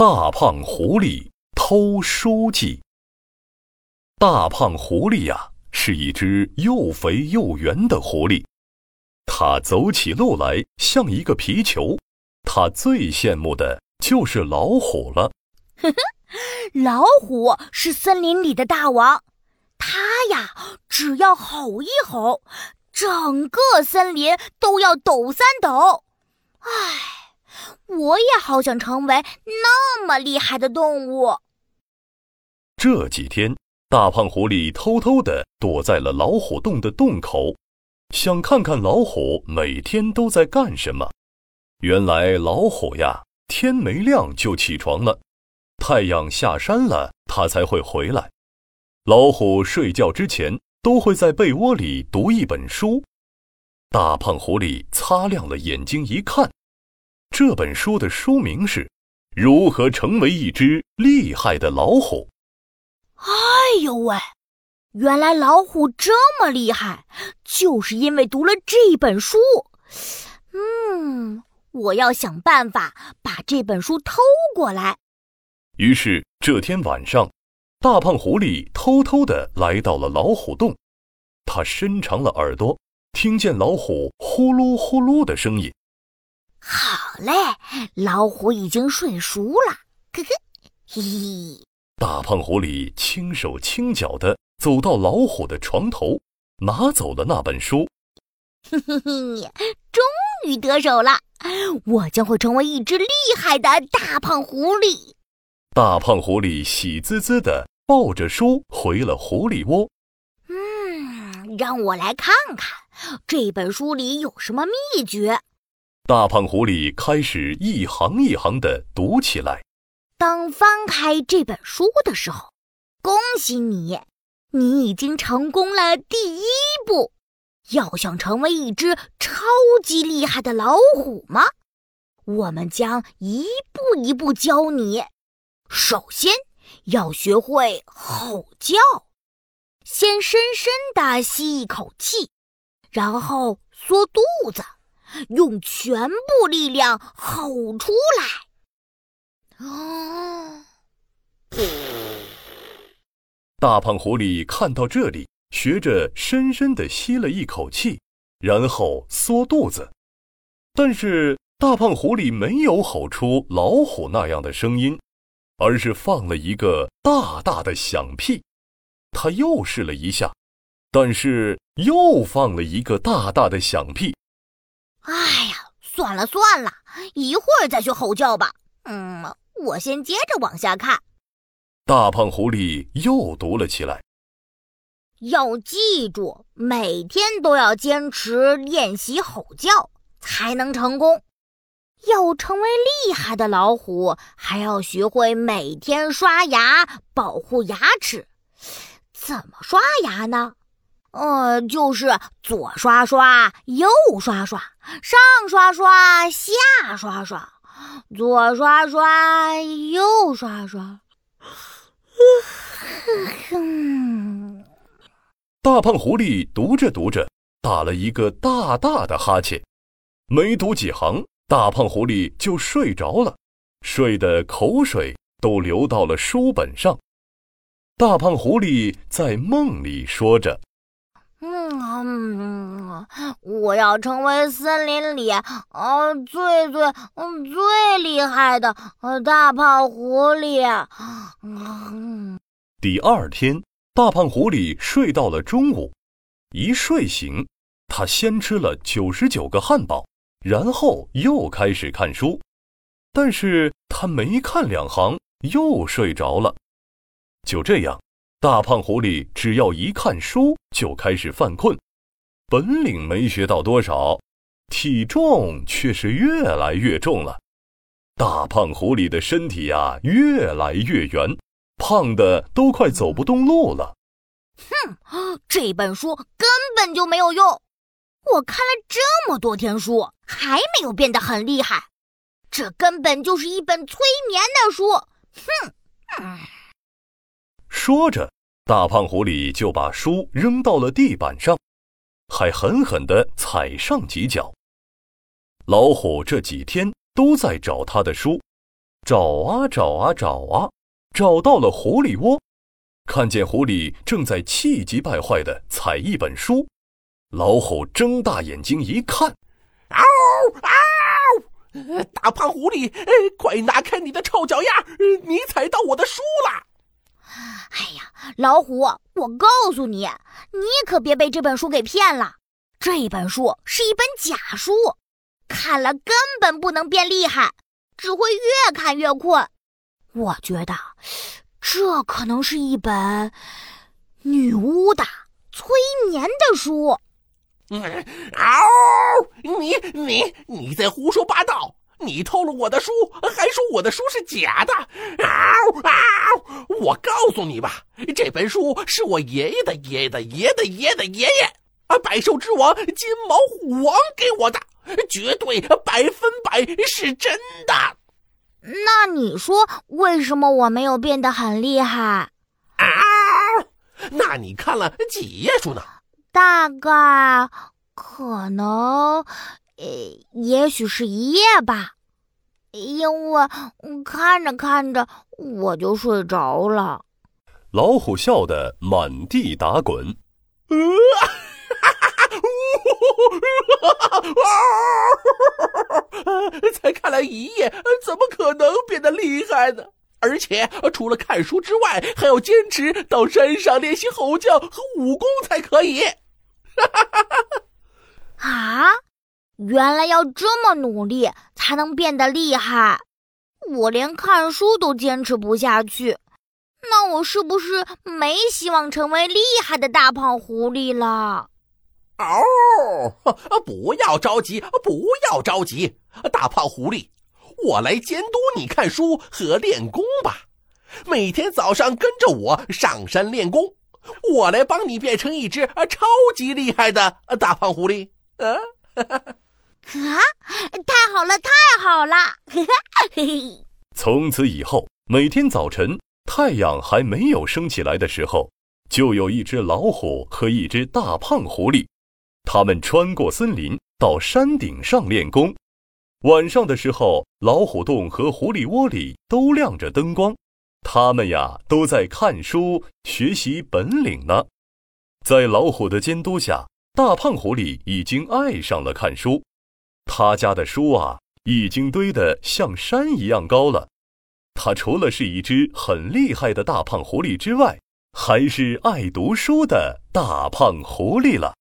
大胖狐狸偷书记。大胖狐狸呀，是一只又肥又圆的狐狸，它走起路来像一个皮球。它最羡慕的就是老虎了。呵呵，老虎是森林里的大王，它呀，只要吼一吼，整个森林都要抖三抖。唉。我也好想成为那么厉害的动物。这几天，大胖狐狸偷偷地躲在了老虎洞的洞口，想看看老虎每天都在干什么。原来老虎呀，天没亮就起床了，太阳下山了，它才会回来。老虎睡觉之前都会在被窝里读一本书。大胖狐狸擦亮了眼睛一看。这本书的书名是《如何成为一只厉害的老虎》。哎呦喂，原来老虎这么厉害，就是因为读了这本书。嗯，我要想办法把这本书偷过来。于是这天晚上，大胖狐狸偷偷的来到了老虎洞，他伸长了耳朵，听见老虎呼噜呼噜的声音。好嘞，老虎已经睡熟了，呵呵，嘿嘿。大胖狐狸轻手轻脚的走到老虎的床头，拿走了那本书。嘿嘿嘿，终于得手了，我将会成为一只厉害的大胖狐狸。大胖狐狸喜滋滋的抱着书回了狐狸窝。嗯，让我来看看这本书里有什么秘诀。大胖狐狸开始一行一行的读起来。当翻开这本书的时候，恭喜你，你已经成功了第一步。要想成为一只超级厉害的老虎吗？我们将一步一步教你。首先要学会吼叫，先深深的吸一口气，然后缩肚子。用全部力量吼出来！哦！大胖狐狸看到这里，学着深深的吸了一口气，然后缩肚子。但是大胖狐狸没有吼出老虎那样的声音，而是放了一个大大的响屁。他又试了一下，但是又放了一个大大的响屁。哎呀，算了算了，一会儿再去吼叫吧。嗯，我先接着往下看。大胖狐狸又读了起来。要记住，每天都要坚持练习吼叫，才能成功。要成为厉害的老虎，还要学会每天刷牙，保护牙齿。怎么刷牙呢？呃，就是左刷刷，右刷刷，上刷刷，下刷刷，左刷刷，右刷刷。大胖狐狸读着读着，打了一个大大的哈欠。没读几行，大胖狐狸就睡着了，睡得口水都流到了书本上。大胖狐狸在梦里说着。嗯，我要成为森林里呃最最嗯最厉害的呃大胖狐狸。第二天，大胖狐狸睡到了中午，一睡醒，他先吃了九十九个汉堡，然后又开始看书，但是他没看两行又睡着了。就这样。大胖狐狸只要一看书就开始犯困，本领没学到多少，体重却是越来越重了。大胖狐狸的身体呀越来越圆，胖的都快走不动路了。哼，这本书根本就没有用，我看了这么多天书，还没有变得很厉害。这根本就是一本催眠的书。哼。说着，大胖狐狸就把书扔到了地板上，还狠狠地踩上几脚。老虎这几天都在找他的书，找啊找啊找啊，找到了狐狸窝，看见狐狸正在气急败坏地踩一本书。老虎睁大眼睛一看，嗷嗷！大胖狐狸，快拿开你的臭脚丫！你踩到我的书了！哎呀，老虎，我告诉你，你可别被这本书给骗了。这本书是一本假书，看了根本不能变厉害，只会越看越困。我觉得，这可能是一本女巫的催眠的书。嗷！你你你在胡说八道！你偷了我的书，还说我的书是假的！嗷嗷！我告诉你吧，这本书是我爷爷的爷爷的爷爷的爷爷的爷爷啊，百兽之王金毛虎王给我的，绝对百分百是真的。那你说，为什么我没有变得很厉害？啊！那你看了几页书呢？大概，可能。呃，也许是一夜吧，因为看着看着我就睡着了。老虎笑得满地打滚。才看了一夜，怎么可能变得厉害呢？而且除了看书之外，还要坚持到山上练习吼叫和武功才可以。啊！原来要这么努力才能变得厉害，我连看书都坚持不下去，那我是不是没希望成为厉害的大胖狐狸了？哦，不要着急，不要着急，大胖狐狸，我来监督你看书和练功吧。每天早上跟着我上山练功，我来帮你变成一只超级厉害的大胖狐狸。嗯。啊！好了，太好了！从此以后，每天早晨太阳还没有升起来的时候，就有一只老虎和一只大胖狐狸，他们穿过森林到山顶上练功。晚上的时候，老虎洞和狐狸窝里都亮着灯光，他们呀都在看书学习本领呢。在老虎的监督下，大胖狐狸已经爱上了看书。他家的书啊，已经堆得像山一样高了。他除了是一只很厉害的大胖狐狸之外，还是爱读书的大胖狐狸了。